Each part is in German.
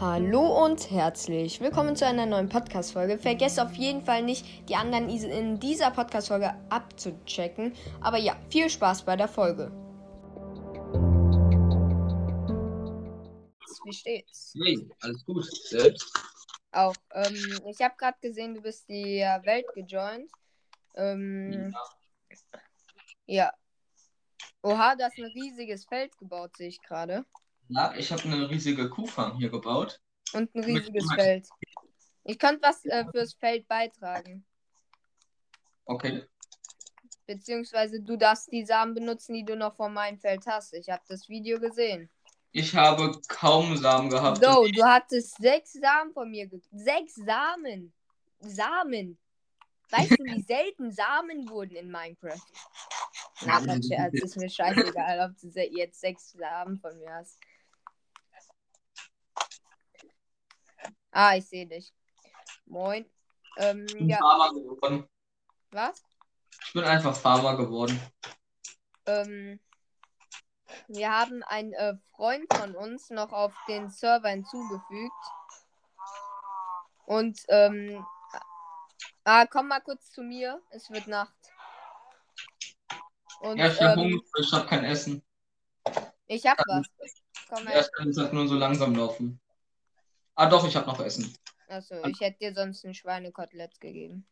Hallo und herzlich willkommen zu einer neuen Podcast-Folge. Vergesst auf jeden Fall nicht, die anderen in dieser Podcast-Folge abzuchecken. Aber ja, viel Spaß bei der Folge. Wie steht's? Hey, alles gut. Selbst? Auch. Ähm, ich habe gerade gesehen, du bist die Welt gejoint. Ähm, ja. Oha, da ist ein riesiges Feld gebaut, sehe ich gerade. Ja, ich habe eine riesige Kuhfarm hier gebaut. Und ein riesiges Mit Feld. Ich könnte was äh, fürs Feld beitragen. Okay. Beziehungsweise du darfst die Samen benutzen, die du noch von meinem Feld hast. Ich habe das Video gesehen. Ich habe kaum Samen gehabt. So, du hattest sechs Samen von mir. Sechs Samen. Samen. Weißt du, wie selten Samen wurden in Minecraft? Na, mein Scherz, ist mir scheißegal, ob du jetzt sechs Samen von mir hast. Ah, ich sehe dich. Moin. Ähm, ich bin ja. Farmer geworden. Was? Ich bin einfach Farmer geworden. Ähm, wir haben einen äh, Freund von uns noch auf den Server hinzugefügt. Und, ähm, ah, komm mal kurz zu mir. Es wird Nacht. Und, ja, ich habe ähm, ich habe kein Essen. Ich hab was. Komm her. Ich kann halt nur so langsam laufen. Ah, doch, ich habe noch Essen. Achso, ich hätte dir sonst ein Schweinekotelett gegeben.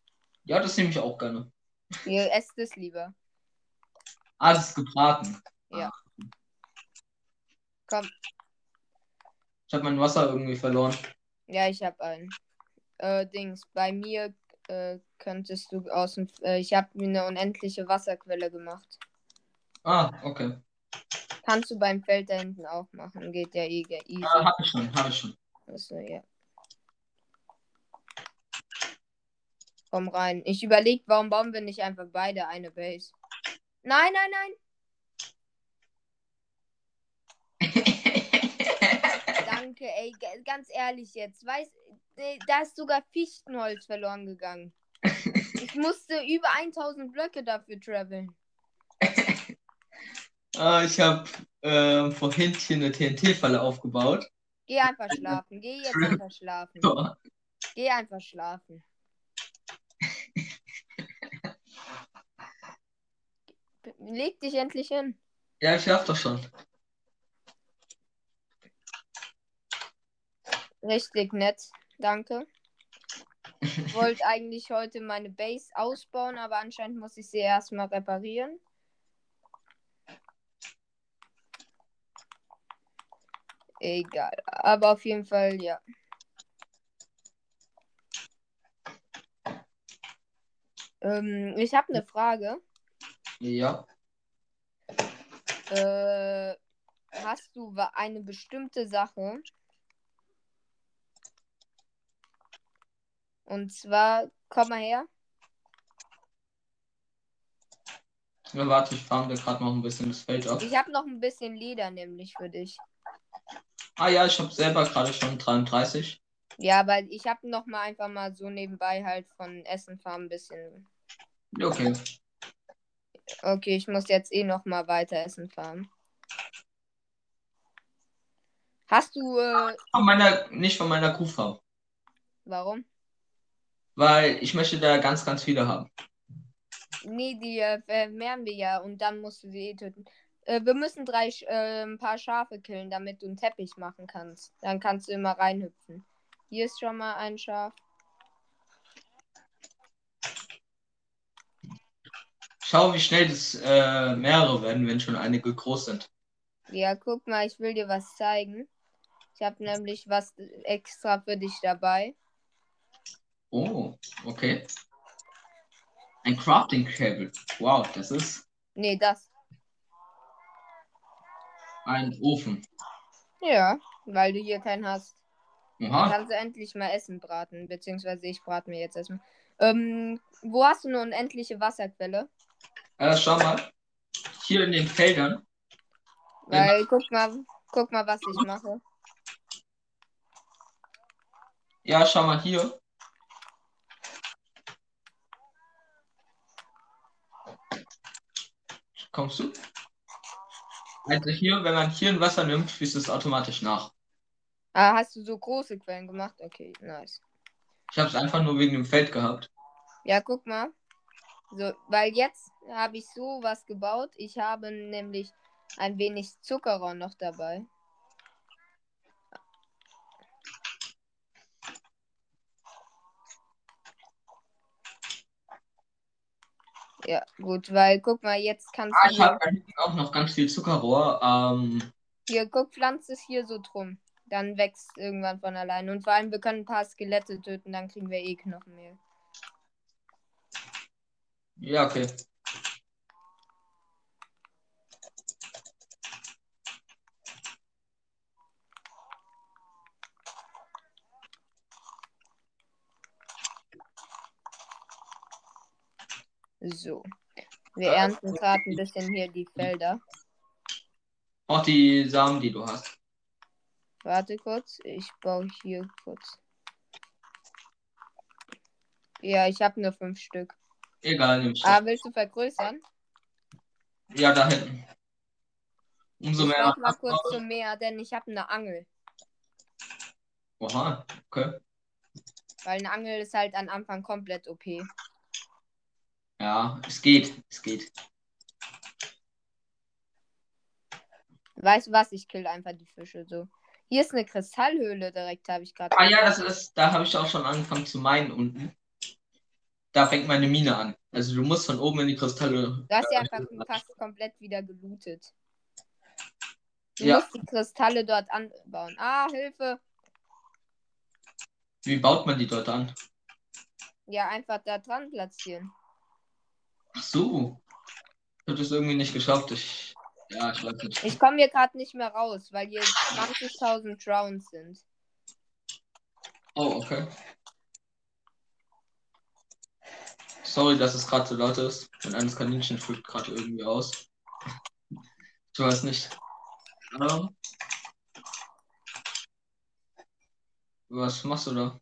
Ja, das nehme ich auch gerne. Ihr esst es lieber. Ah, das ist gebraten. Ja. Komm. Ich habe mein Wasser irgendwie verloren. Ja, ich habe ein. Äh, Dings, bei mir äh, könntest du aus dem. Äh, ich habe mir eine unendliche Wasserquelle gemacht. Ah, okay. Kannst du beim Feld da hinten auch machen. Geht ja eh easy. Ja, hab ich schon, hab ich schon. Achso, ja. Komm rein. Ich überlege, warum bauen wir nicht einfach beide eine Base? Nein, nein, nein. Danke, ey, ganz ehrlich jetzt. Weiß, da ist sogar Fichtenholz verloren gegangen. Ich musste über 1000 Blöcke dafür traveln. ah, ich habe äh, vorhin hier eine TNT-Falle aufgebaut. Geh einfach schlafen. Geh jetzt einfach schlafen. Geh einfach schlafen. Leg dich endlich hin. Ja, ich schaff doch schon. Richtig nett. Danke. Ich wollte eigentlich heute meine Base ausbauen, aber anscheinend muss ich sie erstmal reparieren. Egal. Aber auf jeden Fall, ja. Ähm, ich habe eine Frage. Ja. Äh, hast du eine bestimmte Sache? Und zwar, komm mal her. Ja, warte, ich farm dir gerade noch ein bisschen das Feld ab. Ich habe noch ein bisschen Leder nämlich für dich. Ah ja, ich habe selber gerade schon 33. Ja, aber ich habe noch mal einfach mal so nebenbei halt von Essen fahren ein bisschen. Okay. Okay, ich muss jetzt eh noch mal weiter Essen fahren. Hast du äh... von meiner nicht von meiner Kuhfarm. Warum? Weil ich möchte da ganz ganz viele haben. Nee, die äh, vermehren wir ja und dann musst du sie eh töten. Äh, wir müssen drei, äh, ein paar Schafe killen, damit du einen Teppich machen kannst. Dann kannst du immer reinhüpfen. Hier ist schon mal ein Schaf. Schau, wie schnell das äh, mehrere werden, wenn schon einige groß sind. Ja, guck mal, ich will dir was zeigen. Ich habe nämlich was extra für dich dabei. Oh, okay. Ein Crafting Cable. Wow, das ist. Nee, das. Ein Ofen. Ja, weil du hier keinen hast. Aha. Dann kannst du endlich mal Essen braten, beziehungsweise ich brate mir jetzt erstmal. Ähm, wo hast du eine unendliche Wasserquelle? Äh, schau mal. Hier in den Feldern. Weil, guck mal, guck mal, was ich mache. Ja, schau mal hier. Kommst du? Also hier, wenn man hier ein Wasser nimmt, fließt es automatisch nach. Ah, hast du so große Quellen gemacht? Okay, nice. Ich habe es einfach nur wegen dem Feld gehabt. Ja, guck mal. So, weil jetzt habe ich so was gebaut. Ich habe nämlich ein wenig Zuckerrohr noch dabei. Ja, gut, weil guck mal, jetzt kannst Ah, du. ich habe auch noch ganz viel Zuckerrohr. Ähm, Hier, guck, pflanzt es hier so drum. Dann wächst irgendwann von allein. Und vor allem, wir können ein paar Skelette töten, dann kriegen wir eh Knochenmehl. ja, okay. So. Wir ernten gerade ein bisschen hier die Felder. Auch die Samen, die du hast. Warte kurz, ich baue hier kurz. Ja, ich habe nur fünf Stück. Egal, nimm ich. Ah, willst du vergrößern? Ja, da hinten. Umso ich mehr. mach mal kurz zum Meer, denn ich habe eine Angel. Oha, okay. Weil eine Angel ist halt am Anfang komplett OP. Ja, es geht. Es geht. Weißt du was? Ich kill einfach die Fische so. Hier ist eine Kristallhöhle direkt, habe ich gerade. Ah ja, das ist, da habe ich auch schon angefangen zu meinen unten. Da fängt meine Mine an. Also du musst von oben in die Kristalle. Du hast ja einfach fast komplett wieder gelootet. Du Ja. musst die Kristalle dort anbauen. Ah, Hilfe. Wie baut man die dort an? Ja, einfach da dran platzieren. Ach so. Ich habe das irgendwie nicht geschafft. Ich, ja, ich weiß nicht. Ich komme hier gerade nicht mehr raus, weil hier 20.000 Drowns sind. Oh, okay. Sorry, dass es gerade so laut ist. Mein eines Kaninchen flippt gerade irgendwie aus. Ich weiß nicht. Ähm, was machst du da?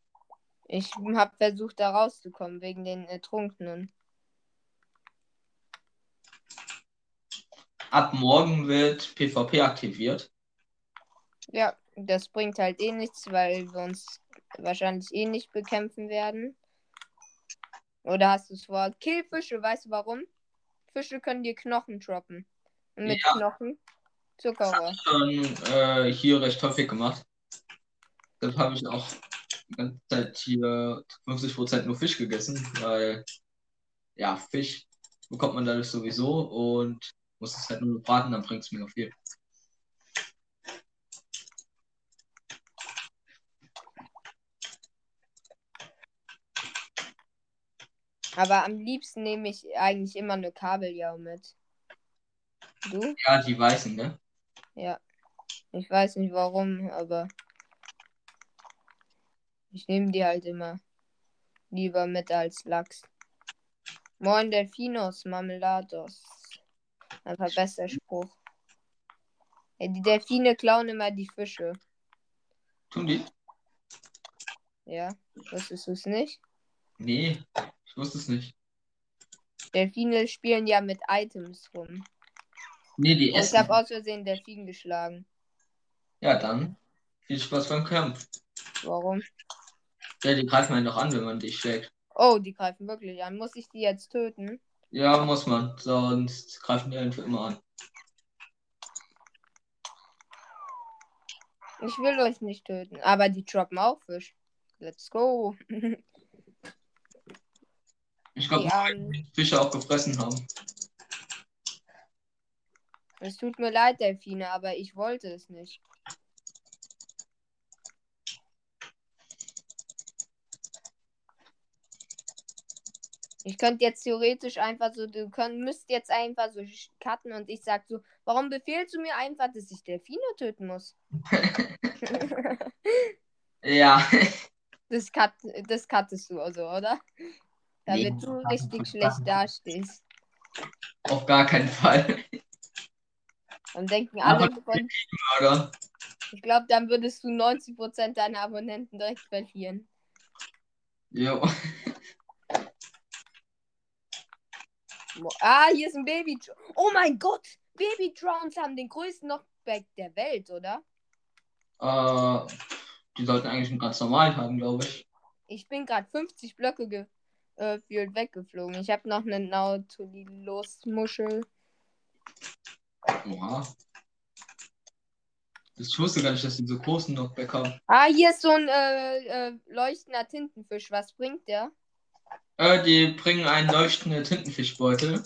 Ich habe versucht, da rauszukommen, wegen den Ertrunkenen. Ab morgen wird PvP aktiviert. Ja, das bringt halt eh nichts, weil wir uns wahrscheinlich eh nicht bekämpfen werden. Oder hast du es vor? Kill Fische, weißt du warum? Fische können dir Knochen droppen. Und mit Ja. Knochen Zuckerrohr. Schon äh, hier recht häufig gemacht. Deshalb habe ich auch die ganze Zeit hier 50% nur Fisch gegessen, weil ja, Fisch bekommt man dadurch sowieso und muss es halt nur braten, dann bringt es mir noch viel. Aber am liebsten nehme ich eigentlich immer eine Kabeljau mit. Du? Ja, die weißen, ne? Ja. Ich weiß nicht warum, aber ich nehme die halt immer lieber mit als Lachs. Moin Delfinos, Marmelados. Einfach bester Spruch. Ja, die Delfine klauen immer die Fische. Tun die? Ja, wusstest du es nicht? Nee, ich wusste es nicht. Delfine spielen ja mit Items rum. Nee, die Und ich essen. habe aus Versehen Delfin geschlagen. Ja, dann viel Spaß beim Kampf. Warum? Ja, die greifen einen doch an, wenn man dich schlägt. Oh, die greifen wirklich an. Muss ich die jetzt töten? Ja, muss man, sonst greifen die für immer an. Ich will euch nicht töten. Aber die droppen auch Fisch. Let's go. Ich glaube, armen. die Fische auch gefressen haben. Es tut mir leid, Delfine, aber ich wollte es nicht. Ich könnte jetzt theoretisch einfach so, du könnt, müsst jetzt einfach so cutten und ich sag so, warum befehlst du mir einfach, dass ich Delfine töten muss? Ja, Das, cut, das cuttest du also, oder? Damit Nee. du richtig schlecht dastehst. auf gar keinen Fall. Und denken alle Aber- von, Mörder. ich glaube, dann würdest du 90% deiner Abonnenten direkt verlieren. Jo. Ah, hier ist ein Baby. Oh mein Gott! Baby Drowns haben den größten Knockback der Welt, oder? Äh, Die sollten eigentlich einen ganz normalen haben, glaube ich. Ich bin gerade 50 Blöcke ge äh, gefühlt weggeflogen. Ich habe noch eine Nautilus-Muschel. Oha. Ich wusste gar nicht, dass die so großen noch bekommen. Ah, hier ist so ein äh, äh, leuchtender Tintenfisch. Was bringt der? Äh, die bringen einen leuchtenden Tintenfischbeutel.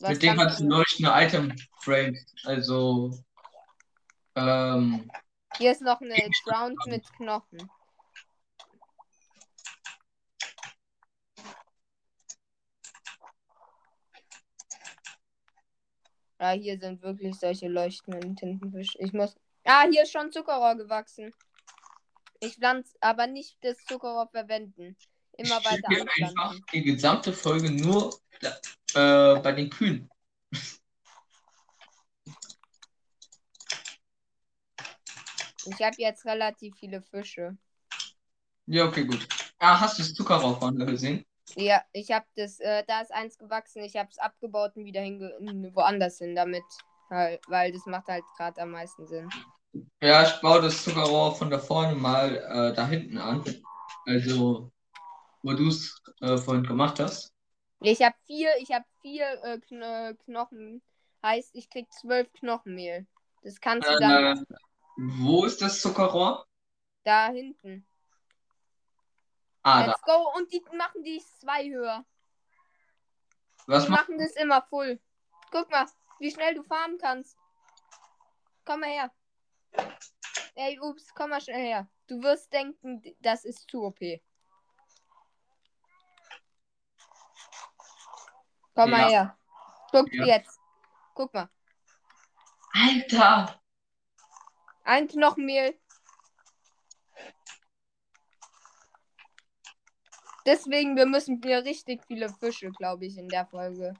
Was Mit dem kannst du leuchtende Item-Frames. Also. Ähm, Hier ist noch eine Drowned mit Knochen. Ah, hier sind wirklich solche leuchtenden Tintenfische. Ich muss. Ah, hier ist schon Zuckerrohr gewachsen. Ich pflanze aber nicht das Zuckerrohr verwenden. Immer ich weiter einfach die gesamte Folge nur äh, bei den Kühen. Ich habe jetzt relativ viele Fische. Ja, okay, gut. Ah, hast du das Zuckerrohr vorne gesehen? Ja, ich habe das, äh, da ist eins gewachsen, ich habe es abgebaut und wieder woanders hin damit. Halt, weil das macht halt gerade am meisten Sinn. Ja, ich baue das Zuckerrohr von da vorne mal äh, da hinten an. Also, wo du es äh, vorhin gemacht hast. Ich habe vier, ich habe vier äh, Kno Knochen. Heißt, ich krieg zwölf Knochenmehl. Das kannst du dann Äh, wo ist das Zuckerrohr? da hinten. Ah, da. Let's go. Und die machen die zwei höher. Was Die machen das immer full. Guck mal, wie schnell du farmen kannst. Komm mal her. Ey, ups, komm mal schnell her. Du wirst denken, das ist zu OP. Komm mal Ja. her. Guck Ja. jetzt. Guck mal. Alter! Ein Knochenmehl. Deswegen, wir müssen hier richtig viele Fische, glaube ich, in der Folge.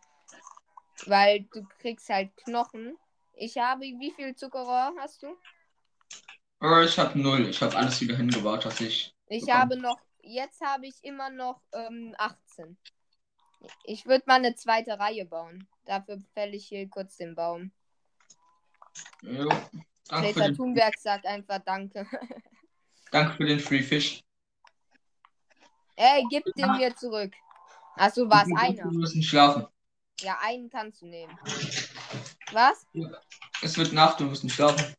Weil du kriegst halt Knochen. Ich habe, wie viel Zuckerrohr hast du? Äh, ich habe null. Ich habe alles wieder hingebaut, was ich. Ich Bekommen. habe noch, jetzt habe ich immer noch ähm, 18. Ich würde mal eine zweite Reihe bauen. Dafür fälle ich hier kurz den Baum. Jo. Danke Greta Thunberg sagt einfach Danke. danke für den Free Fish. Ey, gib den mir zurück. Achso, war es einer? Wir müssen schlafen. Ja, einen kannst du nehmen. Was? Es wird Nacht, wir müssen schlafen.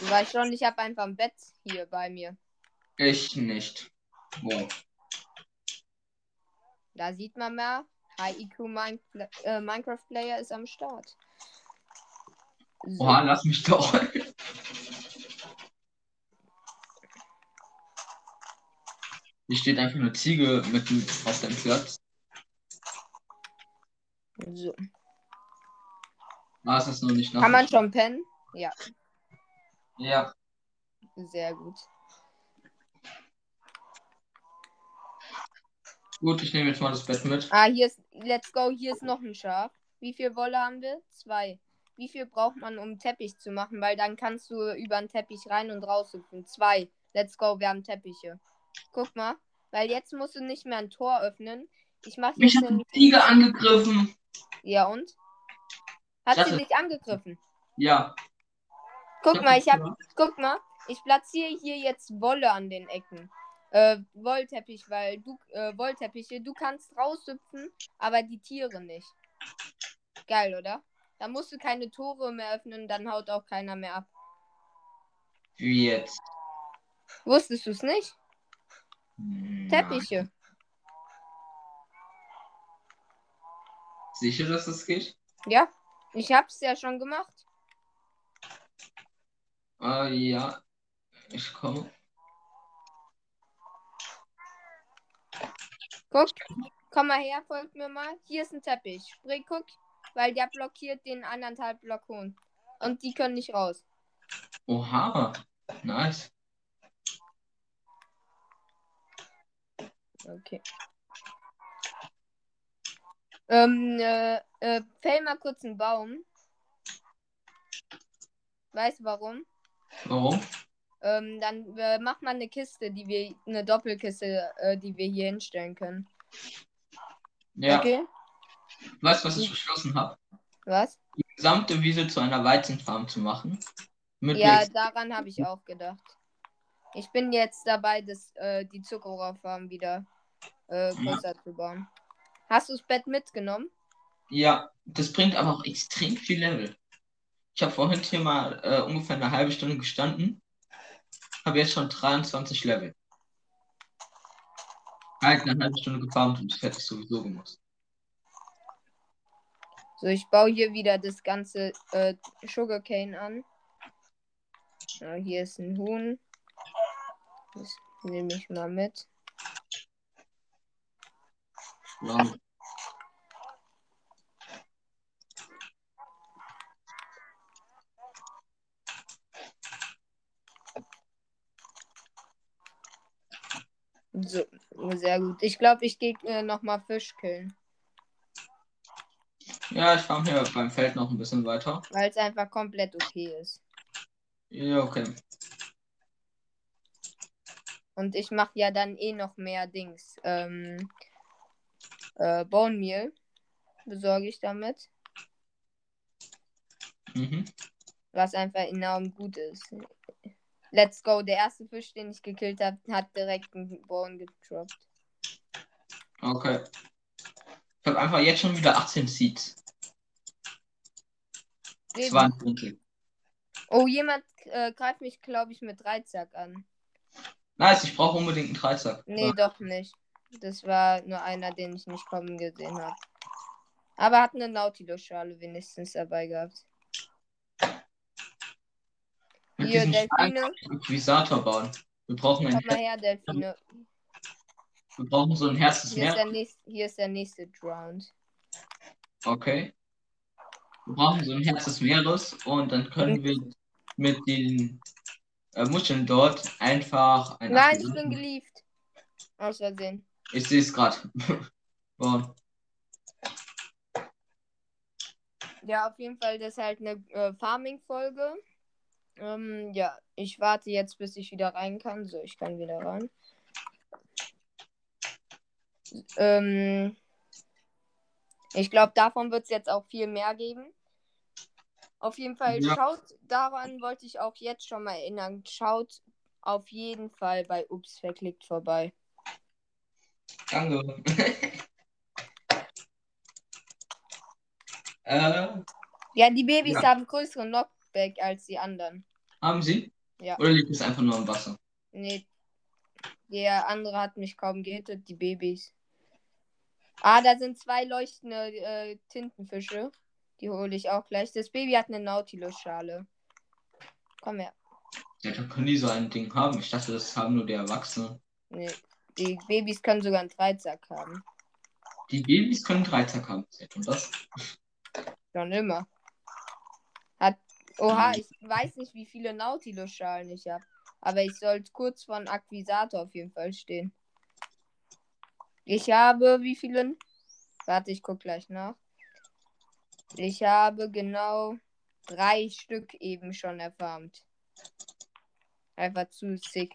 Du weißt schon, ich habe einfach ein Bett hier bei mir. Ich nicht. Wow. Da sieht man mal, High IQ Min äh, Minecraft Player ist am Start. So. Oha, lass mich doch. Hier steht einfach eine Ziege mitten auf dem Platz. so. Ah, ist noch nicht Nacht. Kann man schon pennen? Ja, Ja. sehr gut. Gut, ich nehme jetzt mal das Bett mit. Ah, hier ist, let's go, hier ist noch ein Schaf. Wie viel Wolle haben wir? Zwei. Wie viel braucht man, um einen Teppich zu machen? Weil dann kannst du über einen Teppich rein und raus hüpfen. Zwei. Let's go, wir haben Teppiche. Guck mal, weil jetzt musst du nicht mehr ein Tor öffnen. Ich mache Mich hat die den... Ziege angegriffen. Ja und? Hat sie dich angegriffen? Ja. Guck mal, ich hab, guck mal, ich platziere hier jetzt Wolle an den Ecken. Äh, Wollteppich, weil du, äh, Wollteppiche, du kannst raushüpfen, aber die Tiere nicht. Geil, oder? Da musst du keine Tore mehr öffnen, dann haut auch keiner mehr ab. Wie jetzt? Wusstest du es nicht? Hm, Teppiche. Sicher, dass das geht? Ja, ich hab's ja schon gemacht. Ah, ja. Ich komme. Guck, komm mal her, folgt mir mal. Hier ist ein Teppich. Sprich, guck, weil der blockiert den anderthalb Block hohen. Und die können nicht raus. Oha. Nice. Okay. Ähm, äh, äh, fäll mal kurz einen Baum. Weißt du warum? Warum? Ähm, dann äh, mach mal eine Kiste, die wir, eine Doppelkiste, äh, die wir hier hinstellen können. Ja. Okay? Weißt du, was ich beschlossen habe? Was? Die gesamte Wiese zu einer Weizenfarm zu machen. Mit Ja, Lex. daran habe ich auch gedacht. Ich bin jetzt dabei, das, äh, die Zuckerrohrfarm wieder äh, größer zu bauen. Hast du das Bett mitgenommen? Ja, das bringt aber auch extrem viel Level. Ich habe vorhin hier mal äh, ungefähr eine halbe Stunde gestanden. Habe jetzt schon 23 Level. Halt eine halbe Stunde gefarmt und das hätte ich sowieso gemacht. So, ich baue hier wieder das ganze äh, Sugarcane an. Ja, hier ist ein Huhn. Das nehme ich mal mit. Ja. So, sehr gut. Ich glaube, ich gehe äh, nochmal Fisch killen. Ja, ich farm hier beim Feld noch ein bisschen weiter. Weil es einfach komplett okay ist. Ja, okay. Und ich mache ja dann eh noch mehr Dings. Ähm, äh, Bone Meal besorge ich damit. Mhm. Was einfach enorm gut ist. Let's go. Der erste Fisch, den ich gekillt habe, hat direkt einen Bone gedroppt. Okay. Ich habe einfach jetzt schon wieder 18 Seeds. Das war ein Winkel. Oh, jemand äh, greift mich, glaube ich, mit Dreizack an. Nice, ich brauche unbedingt einen Dreizack. Nee, doch nicht. Das war nur einer, den ich nicht kommen gesehen habe. Aber hat eine Nautilus-Schale wenigstens dabei gehabt. Mit Hier, Delfine. Akquisator bauen. Wir brauchen ein Komm mal her, Delfine. wir brauchen so ein Herz des Hier ist, Meeres. nächste, hier ist der nächste Drowned. Okay. Wir brauchen so ein Herz des Meeres und dann können wir mit den äh, Muscheln dort einfach ein Nein, ich bin gelieft. Aus Versehen. Ich sehe es gerade. bauen. Ja, auf jeden Fall, das ist halt eine äh, Farming-Folge. Ähm, ja, ich warte jetzt, bis ich wieder rein kann. So, ich kann wieder rein. Ähm, ich glaube, davon wird es jetzt auch viel mehr geben. Auf jeden Fall, Ja. schaut, daran wollte ich auch jetzt schon mal erinnern. Schaut auf jeden Fall bei Ups verklickt vorbei. Danke. äh, Ja, die Babys Ja. haben größeren Knockback als die anderen. haben Sie? Ja. Oder liegt es einfach nur im Wasser? Nee. Der andere hat mich kaum gehittet, die Babys. Ah, da sind zwei leuchtende äh, Tintenfische. Die hole ich auch gleich. Das Baby hat eine Nautilus-Schale. Komm her. Ja, da können die so ein Ding haben. Ich dachte, das haben nur die Erwachsenen. Nee. Die Babys können sogar einen Dreizack haben. Die Babys können Dreizack haben. Ihr das? Schon immer. Oha, ich weiß nicht, wie viele Nautilus-Schalen ich habe. Aber ich sollte kurz von Akquisator auf jeden Fall stehen. Ich habe wie viele? Warte, ich guck gleich nach. Ich habe genau drei Stück eben schon erfarmt. Einfach zu sick.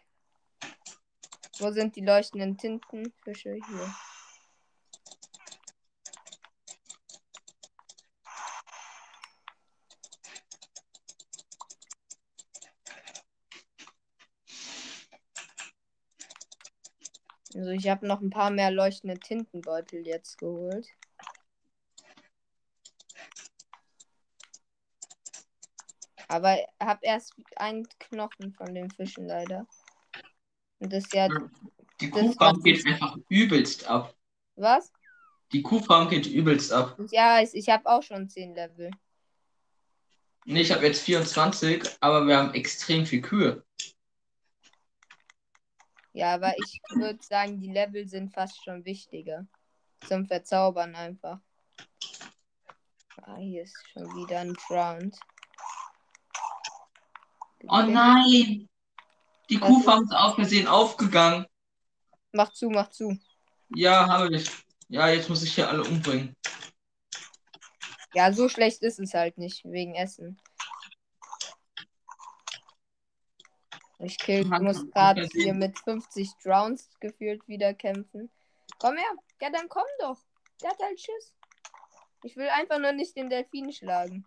Wo sind die leuchtenden Tintenfische? Hier. Also ich habe noch ein paar mehr leuchtende Tintenbeutel jetzt geholt. Aber habe erst einen Knochen von den Fischen leider. Und das ist ja. Die Kuhfarm geht einfach übelst ab. Was? Die Kuhfarm geht übelst ab. Ja, ich, ich habe auch schon 10 Level. Nee, ich habe jetzt 24, aber wir haben extrem viel Kühe. Ja, aber ich würde sagen, die Level sind fast schon wichtiger. Zum Verzaubern einfach. Ah, hier ist schon wieder ein Drowned. Oh nein! Die Was Kuhfarm ist auf Versehen aufgegangen. Mach zu, mach zu. Ja, habe ich. Ja, jetzt muss ich hier alle umbringen. Ja, so schlecht ist es halt nicht, wegen Essen. Ich kill, muss gerade hier mit 50 Drowns gefühlt wieder kämpfen. Komm her. Ja, dann komm doch. Der hat halt Schiss. Ich will einfach nur nicht den Delfin schlagen.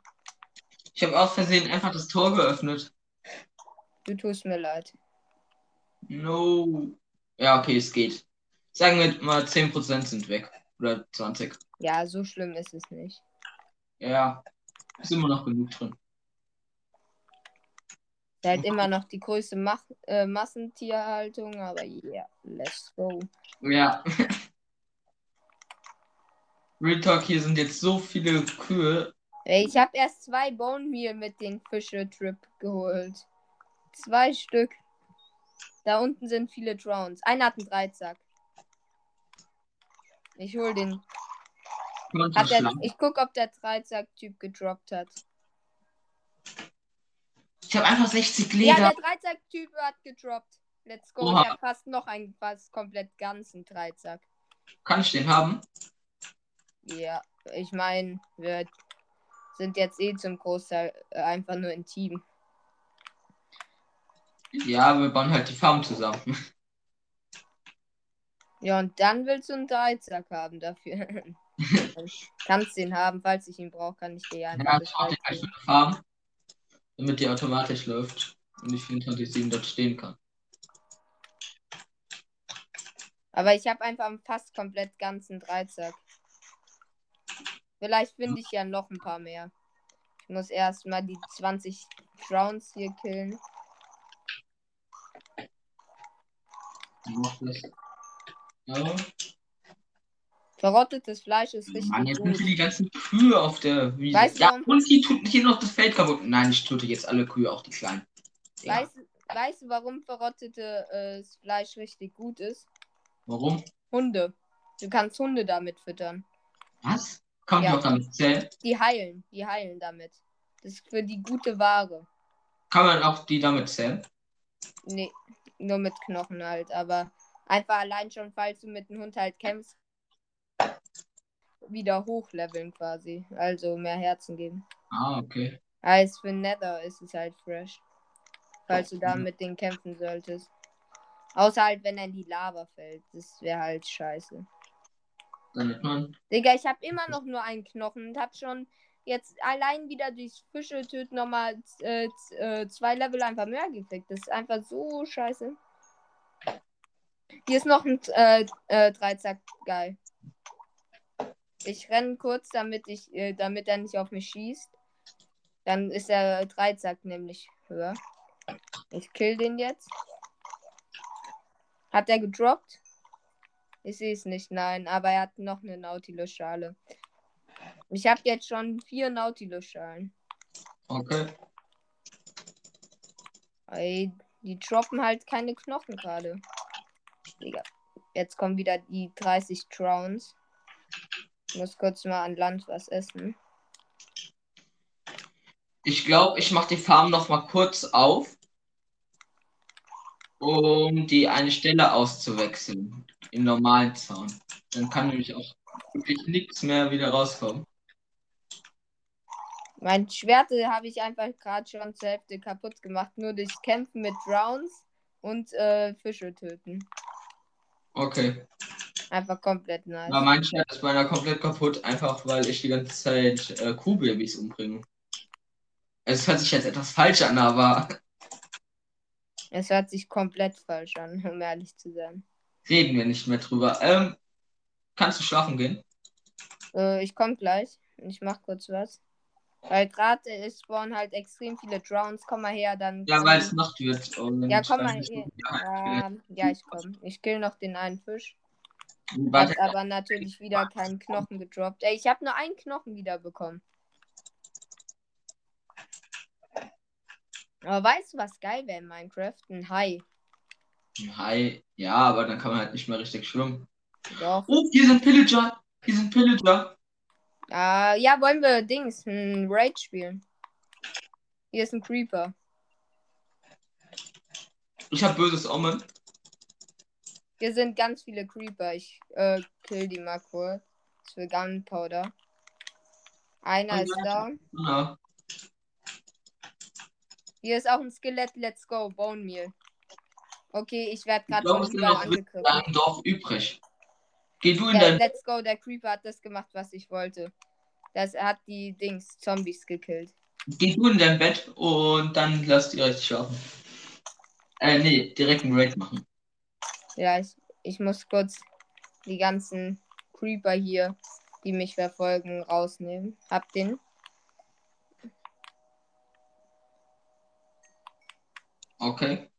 Ich habe aus Versehen einfach das Tor geöffnet. Du tust mir leid. No. Ja, okay, es geht. Sagen wir mal 10% sind weg. Oder 20. Ja, so schlimm ist es nicht. Ja. Ist immer noch genug drin. Der hat immer noch die größte Mach äh, Massentierhaltung, aber ja, yeah, let's go. Ja. Real Talk, hier sind jetzt so viele Kühe. Ich habe erst zwei Bone Meal mit den Fische-Trip geholt. Zwei Stück. Da unten sind viele Drowns. Einer hat einen Dreizack. Ich hol den. Der, ich guck, ob der Dreizack-Typ gedroppt hat. Ich habe einfach 60 Leder. Ja, der Dreizack-Typ hat gedroppt. Let's go. Oha. Ich habe fast noch einen fast komplett ganzen Dreizack. Kann ich den haben? Ja, ich meine, wir sind jetzt eh zum Großteil äh, einfach nur ein Team. Ja, wir bauen halt die Farm zusammen. Ja, und dann willst du einen Dreizack haben dafür. kannst den haben, falls ich ihn brauche, kann ich dir einfach. Ja, ich brauche den gleich für Farm, damit die automatisch läuft und ich 24-7 dort stehen kann. Aber ich habe einfach fast komplett ganzen Dreizack. Vielleicht finde ich ja noch ein paar mehr. Ich muss erstmal die 20 Rounds hier killen. Ja. Verrottetes Fleisch ist richtig Mann, jetzt gut. sind die ganzen Kühe auf der Wiese. Weißt ja, warum? und die tut hier noch das Feld kaputt. Nein, ich töte jetzt alle Kühe, auch die kleinen. Ja. Weißt, weißt du, warum verrottetes Fleisch richtig gut ist? Warum? Hunde. Du kannst Hunde damit füttern. Was? Kann ja. man auch damit zählen? Die heilen, die heilen damit. Das ist für die gute Ware. Kann man auch die damit zählen? Nee, nur mit Knochen halt, aber einfach allein schon, falls du mit dem Hund halt kämpfst, wieder hochleveln quasi. Also mehr Herzen geben. Ah, okay. Als für Nether ist es halt fresh. Falls du da mit denen kämpfen solltest. Außer halt, wenn er in die Lava fällt. Das wäre halt scheiße. Damit man. Digga, ich habe immer noch nur einen Knochen und habe schon jetzt allein wieder durchs Fische töten nochmal äh, äh, zwei Level einfach mehr gekriegt. Das ist einfach so scheiße. Hier ist noch ein äh, äh, Dreizack. Geil. Ich renne kurz, damit ich, äh, damit er nicht auf mich schießt. Dann ist der Dreizack nämlich höher. Ich kill den jetzt. Hat er gedroppt? Ich sehe es nicht, nein, aber er hat noch eine Nautilus-Schale. Ich habe jetzt schon vier Nautilus-Schalen. Okay. Ey, die droppen halt keine Knochen gerade. Jetzt kommen wieder die 30 Trowns. Ich muss kurz mal an Land was essen. Ich glaube, ich mache die Farm noch mal kurz auf, um die eine Stelle auszuwechseln im normalen Zaun. Dann kann nämlich auch wirklich nichts mehr wieder rauskommen. Mein Schwert habe ich einfach gerade schon zur Hälfte kaputt gemacht, nur durch Kämpfen mit Drowns und äh, Fische töten. Okay. Einfach komplett nice. Ja, mein Schwert ist meiner komplett kaputt, einfach weil ich die ganze Zeit äh, Kuhbabys umbringe. Es hört sich jetzt etwas falsch an, aber. Es hört sich komplett falsch an, um ehrlich zu sein reden wir nicht mehr drüber. Ähm, kannst du schlafen gehen? Äh, ich komme gleich. Ich mach kurz was. Weil gerade ist spawnen halt extrem viele Drowns. Komm mal her, dann. Ja, weil es Nacht wird. ja, komm mal her. Ja, ja, ich komm. Ich kill noch den einen Fisch. Hat aber natürlich wieder keinen Knochen gedroppt. Ey, ich habe nur einen Knochen wieder bekommen. Aber weißt du, was geil wäre in Minecraft? Ein Hai. Hai, ja, aber dann kann man halt nicht mehr richtig schwimmen. Doch. Oh, hier sind Pillager. Hier sind Pillager. Uh, ja, wollen wir Dings, ein Raid spielen. Hier ist ein Creeper. Ich habe böses Omen. Hier sind ganz viele Creeper. Ich äh, kill die mal kurz. Für Gunpowder. Einer ist down. Ja. Hier ist auch ein Skelett. Let's go. Bone Meal. Okay, ich werde gerade von überall angegriffen. Ein Dorf übrig. Geh du in ja, dein. Let's go, der Creeper hat das gemacht, was ich wollte. Das hat die Dings, Zombies gekillt. Geh du in dein Bett und dann lasst ihr euch schlafen. Äh, nee, direkt einen Raid machen. Ja, ich, ich muss kurz die ganzen Creeper hier, die mich verfolgen, rausnehmen. Hab den. Okay.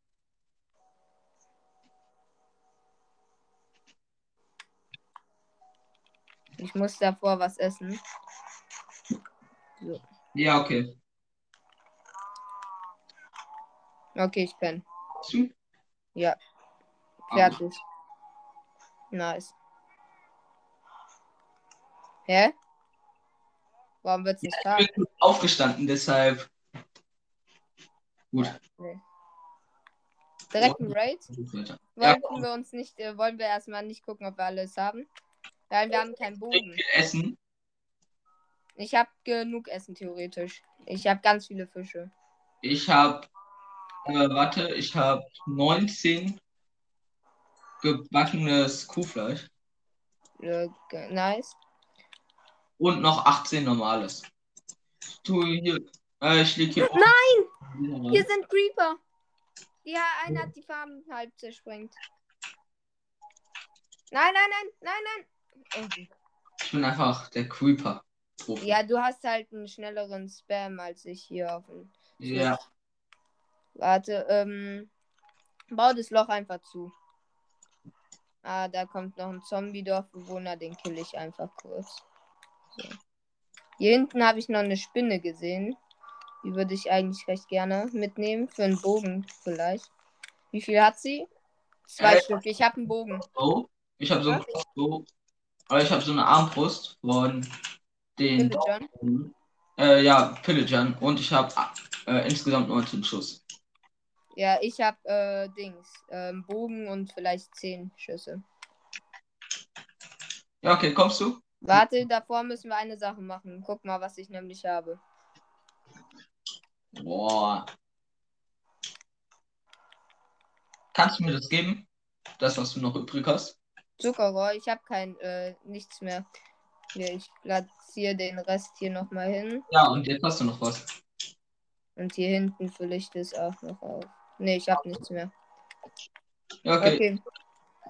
Ich muss davor was essen. So. Ja, okay. Okay, ich bin. Du? Ja, fertig. Nice. Hä? Warum wird's nicht Ich da? bin aufgestanden, deshalb. Gut. Direkt ein Raid? Weiter. Ja, wir uns nicht, äh, wollen wir erstmal nicht gucken, ob wir alles haben? Nein, wir haben keinen Bogen. Essen. Ich habe genug Essen theoretisch. Ich habe ganz viele Fische. Ich habe, äh, warte, ich habe 19 gebackenes Kuhfleisch nice. und noch 18 normales. Du hier, äh, ich leg hier. Nein! Hier sind Creeper. Ja, einer hat die Farben halb zersprengt. Nein, nein, nein, nein, nein. Oh. Ich bin einfach der Creeper. Profi. Ja, du hast halt einen schnelleren Spam als ich hier auf dem. Ja. Warte, ähm. Bau das Loch einfach zu. Ah, da kommt noch ein Zombie-Dorfbewohner, den kill ich einfach kurz. So. Hier hinten habe ich noch eine Spinne gesehen. Die würde ich eigentlich recht gerne mitnehmen. Für einen Bogen vielleicht. Wie viel hat sie? Zwei Äh. Stück. Ich habe einen Bogen. So, ich habe so, so, aber ich habe so eine Armbrust von den. Pillager. Äh, ja, Pillagern und ich habe äh, insgesamt 19 Schuss. Ja, ich habe äh, Dings. Ähm, Bogen und vielleicht zehn Schüsse. Ja, okay, kommst du? Warte, davor müssen wir eine Sache machen. Guck mal, was ich nämlich habe. Boah. Kannst du mir das geben? Das, was du noch übrig hast? Zuckerrohr, ich habe kein, äh, nichts mehr. Hier, ich platziere den Rest hier nochmal hin. Ja, und jetzt hast du noch was. Und hier hinten fülle ich das auch noch auf. Ne, ich habe nichts mehr. Okay. Okay.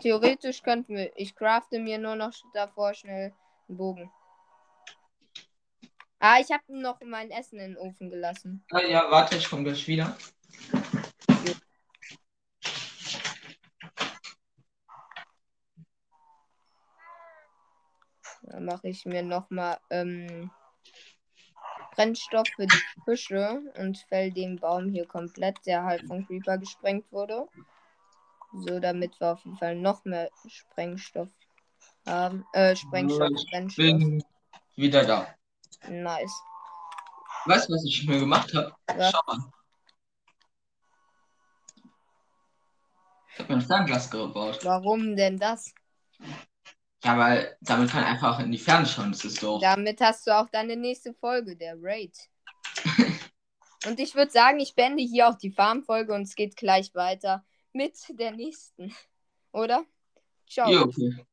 Theoretisch könnten wir. Ich crafte mir nur noch davor schnell einen Bogen. Ah, ich habe noch mein Essen in den Ofen gelassen. Ah, ja, warte, ich komme gleich wieder. Da mache ich mir nochmal ähm, Brennstoff für die Fische und fäll den Baum hier komplett, der halt von Creeper gesprengt wurde. So, damit wir auf jeden Fall noch mehr Sprengstoff haben. Äh, Sprengstoff, Ich Brennstoff. bin wieder da. Nice. Weißt du, was ich mir gemacht habe? Ja. Schau mal. Ich habe mir ein Fernglas gebaut. Warum denn das? Ja, weil damit kann einfach in die Ferne schauen. Das ist doch. Damit hast du auch deine nächste Folge, der Raid. und ich würde sagen, ich beende hier auch die Farmfolge und es geht gleich weiter mit der nächsten. Oder? Ciao. Ja, okay.